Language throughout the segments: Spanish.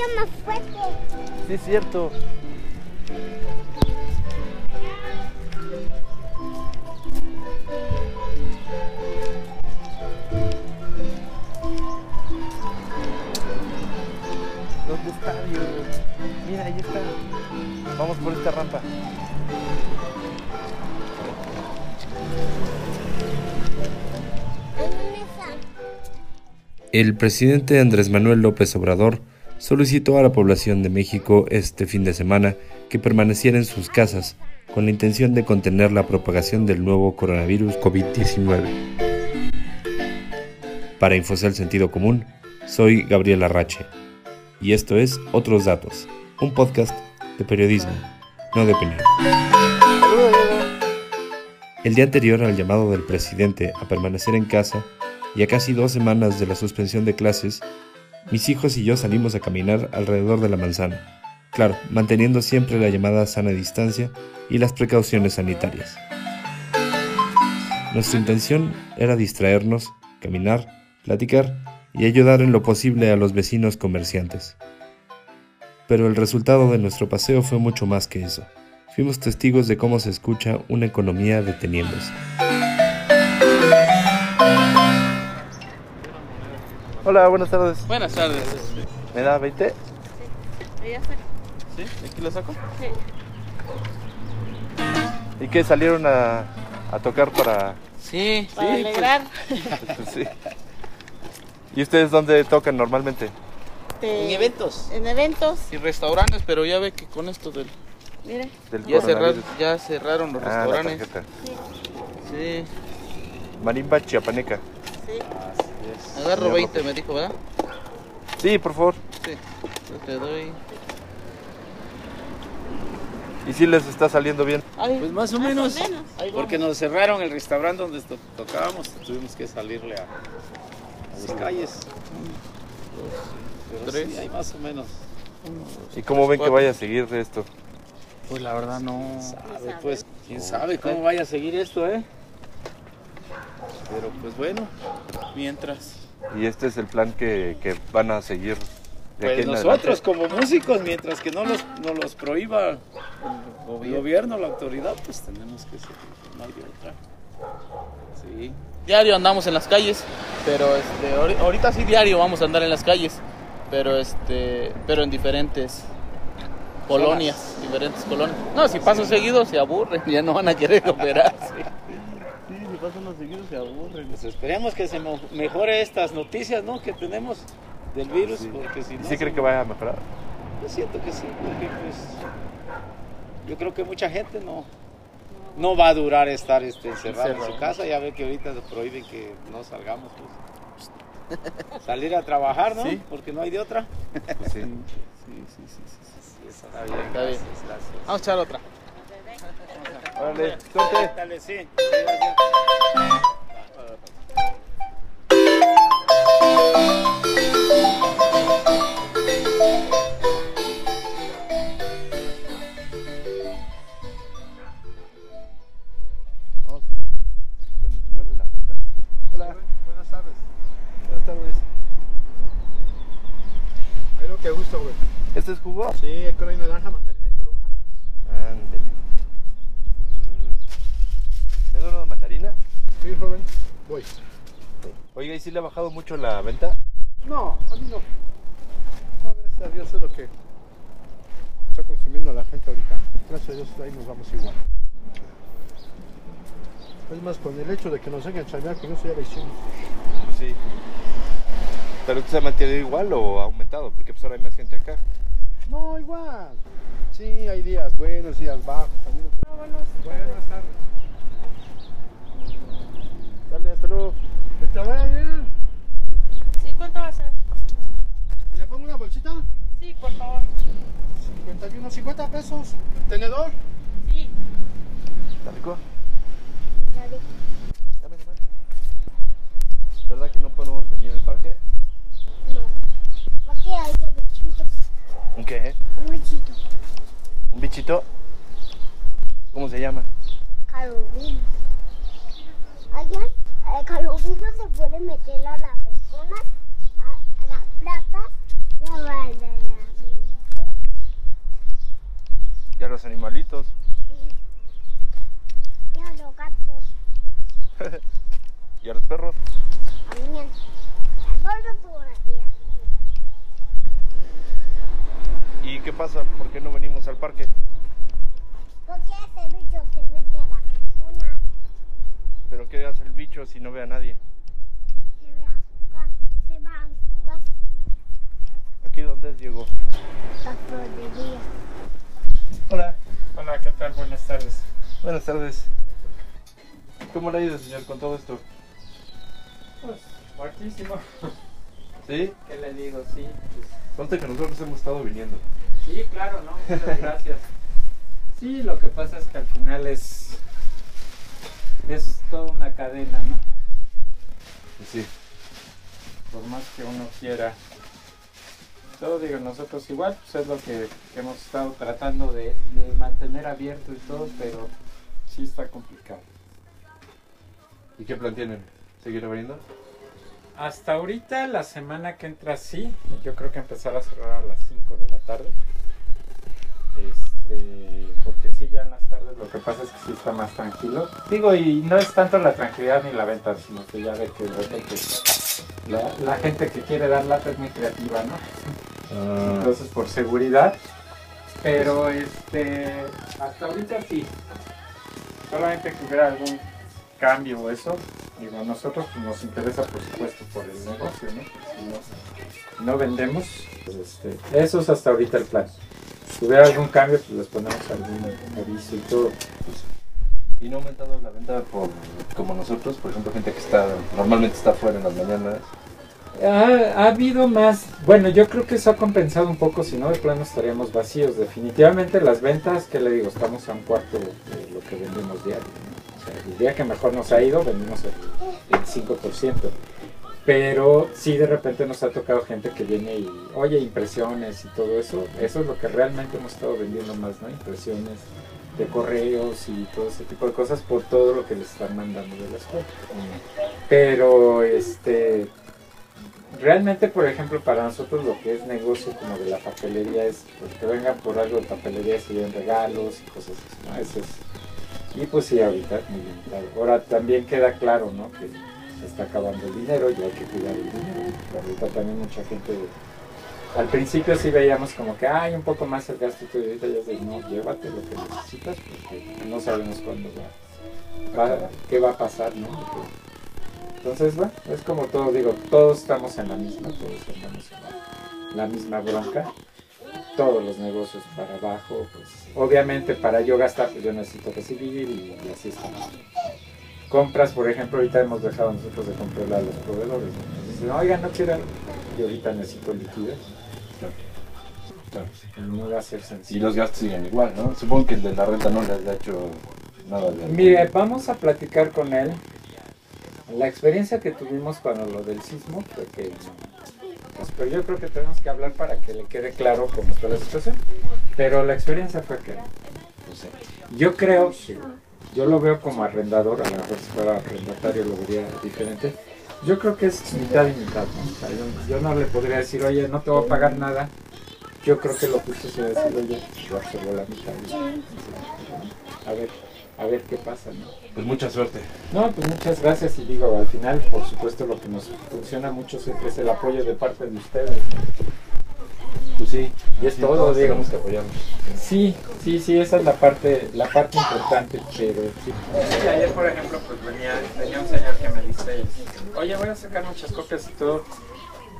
lluvia más fuerte. Sí, es cierto. ¿Dónde está Dios? Mira, ahí está. Vamos por esta rampa. El presidente Andrés Manuel López Obrador solicitó a la población de México este fin de semana que permaneciera en sus casas con la intención de contener la propagación del nuevo coronavirus COVID-19. Para Infocel Sentido Común, soy Gabriel Arrache y esto es Otros Datos, un podcast de periodismo, no de opinión. El día anterior al llamado del presidente a permanecer en casa y a casi dos semanas de la suspensión de clases, mis hijos y yo salimos a caminar alrededor de la manzana. Claro, manteniendo siempre la llamada sana distancia y las precauciones sanitarias. Nuestra intención era distraernos, caminar, platicar y ayudar en lo posible a los vecinos comerciantes. Pero el resultado de nuestro paseo fue mucho más que eso. Fuimos testigos de cómo se escucha una economía deteniéndose. Hola, buenas tardes. Buenas tardes. ¿Me da 20? ¿Sí? ¿Aquí lo saco? ¿Y qué salieron a, a tocar para.? Sí, Para sí. pues, alegrar. sí. ¿Y ustedes dónde tocan normalmente? este, En eventos. En eventos. y restaurantes, pero ya ve que con esto del. Mire. Del Ya, cerrar- coronavirus. ya cerraron los Ah, la restaurantes. tarjeta. Sí. Marimba chiapaneca. Sí. Agarro Señor 20, me dijo, ¿verdad? Sí, por favor. Sí. Yo te doy. ¿Y si les está saliendo bien? Ay, Pues más o más menos, o menos. Ahí porque nos cerraron el restaurante donde to- tocábamos, tuvimos que salirle a, a las calles. Pero Tres. sí, hay más o menos. ¿Y cómo ven que vaya a seguir esto? Pues la verdad no. Sabe, pues, quién sabe cómo vaya a seguir esto, ¿eh? Pero pues bueno, Mientras. Y este es el plan que, que van a seguir. de pues nosotros como músicos, mientras que no los, no los prohíba el gobierno, la autoridad, pues tenemos que seguir, no hay otra. Sí. Diario andamos en las calles, pero este, ahori- ahorita sí diario vamos a andar en las calles, pero este, pero en diferentes colonias, diferentes colonias. No, si paso seguido se aburren, ya no van a querer operarse. Sí, pasan los seguidos se aburren. Pues esperemos que se mejore estas noticias, ¿no? Que tenemos del virus, porque si ¿Y no... sí se- cree que vaya a mejorar? Yo siento que sí, porque pues yo creo que mucha gente no no va a durar estar este, encerrado en su casa. Ya ve que ahorita se prohíben que no salgamos, pues salir a trabajar, ¿no? Sí. Porque no hay de otra. Pues sí. Sí, sí, sí, sí, sí. Sí, está bien, Está bien. gracias, gracias. Vamos a echar otra. Órale, suerte. Dale, sí. sí, gracias. Vamos con el señor de la fruta. Hola. Buenas tardes. Buenas tardes. Ahí lo que gusto, güey. ¿Este es jugo? Sí, hay naranja, mandarina y toronja. Ándele. Mm. ¿Me da una mandarina? Sí, joven. Voy. Oiga, ¿y si le ha bajado mucho la venta? No, a mí no. No, gracias a Dios es lo que está consumiendo la gente ahorita. Gracias a Dios ahí nos vamos igual. Es más, con el hecho de que nos dejen chambear, con eso ya lo hicimos. Pues sí. ¿Pero usted se ha mantenido igual o ha aumentado? Porque pues ahora hay más gente acá. No, igual. Sí, hay días buenos, días bajos. También lo que- Buenas tardes. Dale, hasta luego. Que te vaya bien. Sí, ¿cuánto va a ser? ¿Le pongo una bolsita? Sí, por favor. 51, 50 pesos. ¿Tenedor? Sí. ¿Está rico? Dame la mano. ¿Verdad que no podemos venir al parque? No. Aquí hay un bichito. ¿Un qué? Un bichito. ¿Un bichito? ¿Cómo se llama? Calubino. Allá, el calubino se puede meter a las personas, a, a las plantas y a la- los animalitos. Y a los gatos. ¿Y a los perros? ¿Y qué pasa? ¿Por qué no venimos al parque? Porque ese bicho se mete a la persona. ¿Pero qué hace el bicho si no ve a nadie? Se ve a su casa. Se va a su casa. ¿Aquí dónde es, Diego? La prohibiría. Hola. Hola, ¿qué tal? Buenas tardes. Buenas tardes. ¿Cómo le ha ido, señor, con todo esto? Pues, fuertísimo. ¿Sí? ¿Qué le digo? Sí, pues, que nosotros hemos estado viniendo. sí, claro, ¿no? Muchas gracias. Sí, lo que pasa es que al final es, es toda una cadena, ¿no? Sí. Por más que uno quiera. Todo digo, nosotros igual, pues es lo que hemos estado tratando de, de mantener abierto y todo, pero sí está complicado. ¿Y qué plan tienen? ¿Seguir abriendo? Hasta ahorita, la semana que entra, sí. Yo creo que empezar a cerrar a las 5 de la tarde. Este, porque sí, ya en las tardes lo que pasa es que sí está más tranquilo. Digo, y no es tanto la tranquilidad ni la venta, sino que ya ve que la, la gente que quiere dar lata es muy creativa, ¿no? Entonces, por seguridad. Pero, este, hasta ahorita sí. Solamente que hubiera algún cambio o eso, digo, a nosotros pues, nos interesa por supuesto por el negocio, ¿no? Si no, no vendemos, pues, este, eso es hasta ahorita el plan. Si hubiera algún cambio, pues les ponemos algún aviso y todo. ¿Y no ha aumentado la venta por, como nosotros? Por ejemplo, gente que está normalmente está fuera en las mañanas. Ha, ha habido más, bueno, yo creo que eso ha compensado un poco, si no de plano estaríamos vacíos. Definitivamente las ventas, que le digo, estamos a un cuarto de lo que vendemos diario. Sea, el día que mejor nos ha ido, vendimos el 25%. Pero sí de repente nos ha tocado gente que viene y, oye, impresiones y todo eso. Eso es lo que realmente hemos estado vendiendo más, ¿no? Impresiones de correos y todo ese tipo de cosas por todo lo que les están mandando de la escuela. Pero, este, realmente, por ejemplo, para nosotros lo que es negocio como de la papelería es pues, que vengan por algo de papelería se lleven regalos y cosas así, ¿no? Eso es. Y pues sí, ahorita muy limitado. Ahora también queda claro, ¿no? Que se está acabando el dinero y hay que cuidar el dinero. Ahorita también mucha gente... Al principio sí veíamos como que hay un poco más el gasto y ahorita ya es de, no, llévate lo que necesitas porque no sabemos cuándo va, va- qué va a pasar, ¿no? Entonces, bueno, es como todo, digo, todos estamos en la misma, todos andamos en la misma bronca, todos los negocios para abajo, pues obviamente para yo gastar, pues yo necesito recibir y, y así estamos. Compras, por ejemplo, ahorita hemos dejado nosotros de comprarle a los proveedores, dicen, oigan, no quiero, y ahorita necesito liquidez. Claro. No va a ser Y los gastos siguen igual, ¿no? Supongo que el de la renta no les ha hecho nada de Mire, vamos a platicar con él. La experiencia que tuvimos cuando lo del sismo fue que pues, pero yo creo que tenemos que hablar para que le quede claro cómo está la situación. Pero la experiencia fue que No sé. yo creo que yo lo veo como arrendador, a lo mejor si fuera arrendatario lo vería diferente. Yo creo que es mitad y mitad. yo no le podría decir, oye, no te voy a pagar nada. Yo creo que lo justo sería decir, oye, yo absorbo la mitad. A ver, a ver qué pasa, ¿no? Pues mucha suerte. No, pues muchas gracias y digo, al final, por supuesto, lo que nos funciona mucho siempre es el apoyo de parte de ustedes. Pues sí. Y es sí, todo, tenemos que apoyarnos. Sí, sí, sí, esa es la parte, la parte importante, pero sí. ayer, por ejemplo, pues venía, venía un señor que me dice, oye, voy a sacar muchas copias y todo.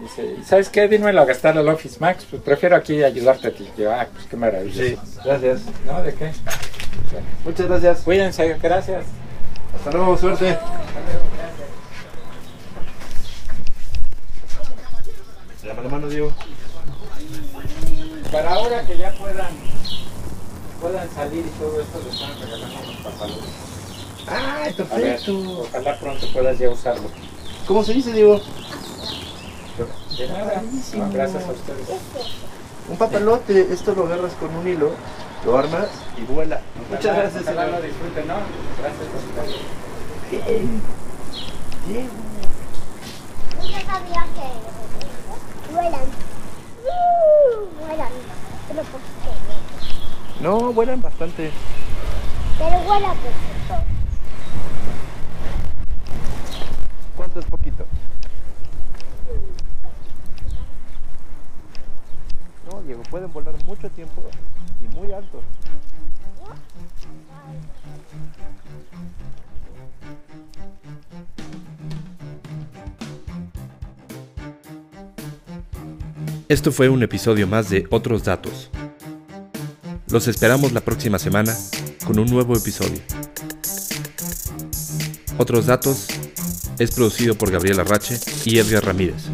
Dice, "¿Y ¿sabes qué? Dímelo a gastar al Office Max, pues prefiero aquí ayudarte a ti. Yo, ah, pues qué maravilla. Sí, gracias. ¿No? ¿De qué? Muchas gracias. Cuídense, gracias. Hasta luego, suerte. Dame la mano, Diego. Para ahora que ya puedan, puedan salir y todo esto, les están regalando unos pantalones. ¡Ay, A ver, ojalá pronto puedas ya usarlo. ¿Cómo se dice, Diego? De nada. Gracias a ustedes. Un papalote. Esto lo agarras con un hilo, lo armas y vuela. Muchas Ojalá- gracias, Ojalá señor. lo disfruten, ¿no? Gracias a ustedes. Yo sabía que vuelan. Vuelan. Pero ¿por qué? No, vuelan bastante. Pero vuela poquito. ¿Cuánto es poquito? No, Diego, pueden volar mucho tiempo y muy alto. Esto fue un episodio más de Otros Datos. Los esperamos la próxima semana con un nuevo episodio. Otros Datos es producido por Gabriela Rache y Edgar Ramírez.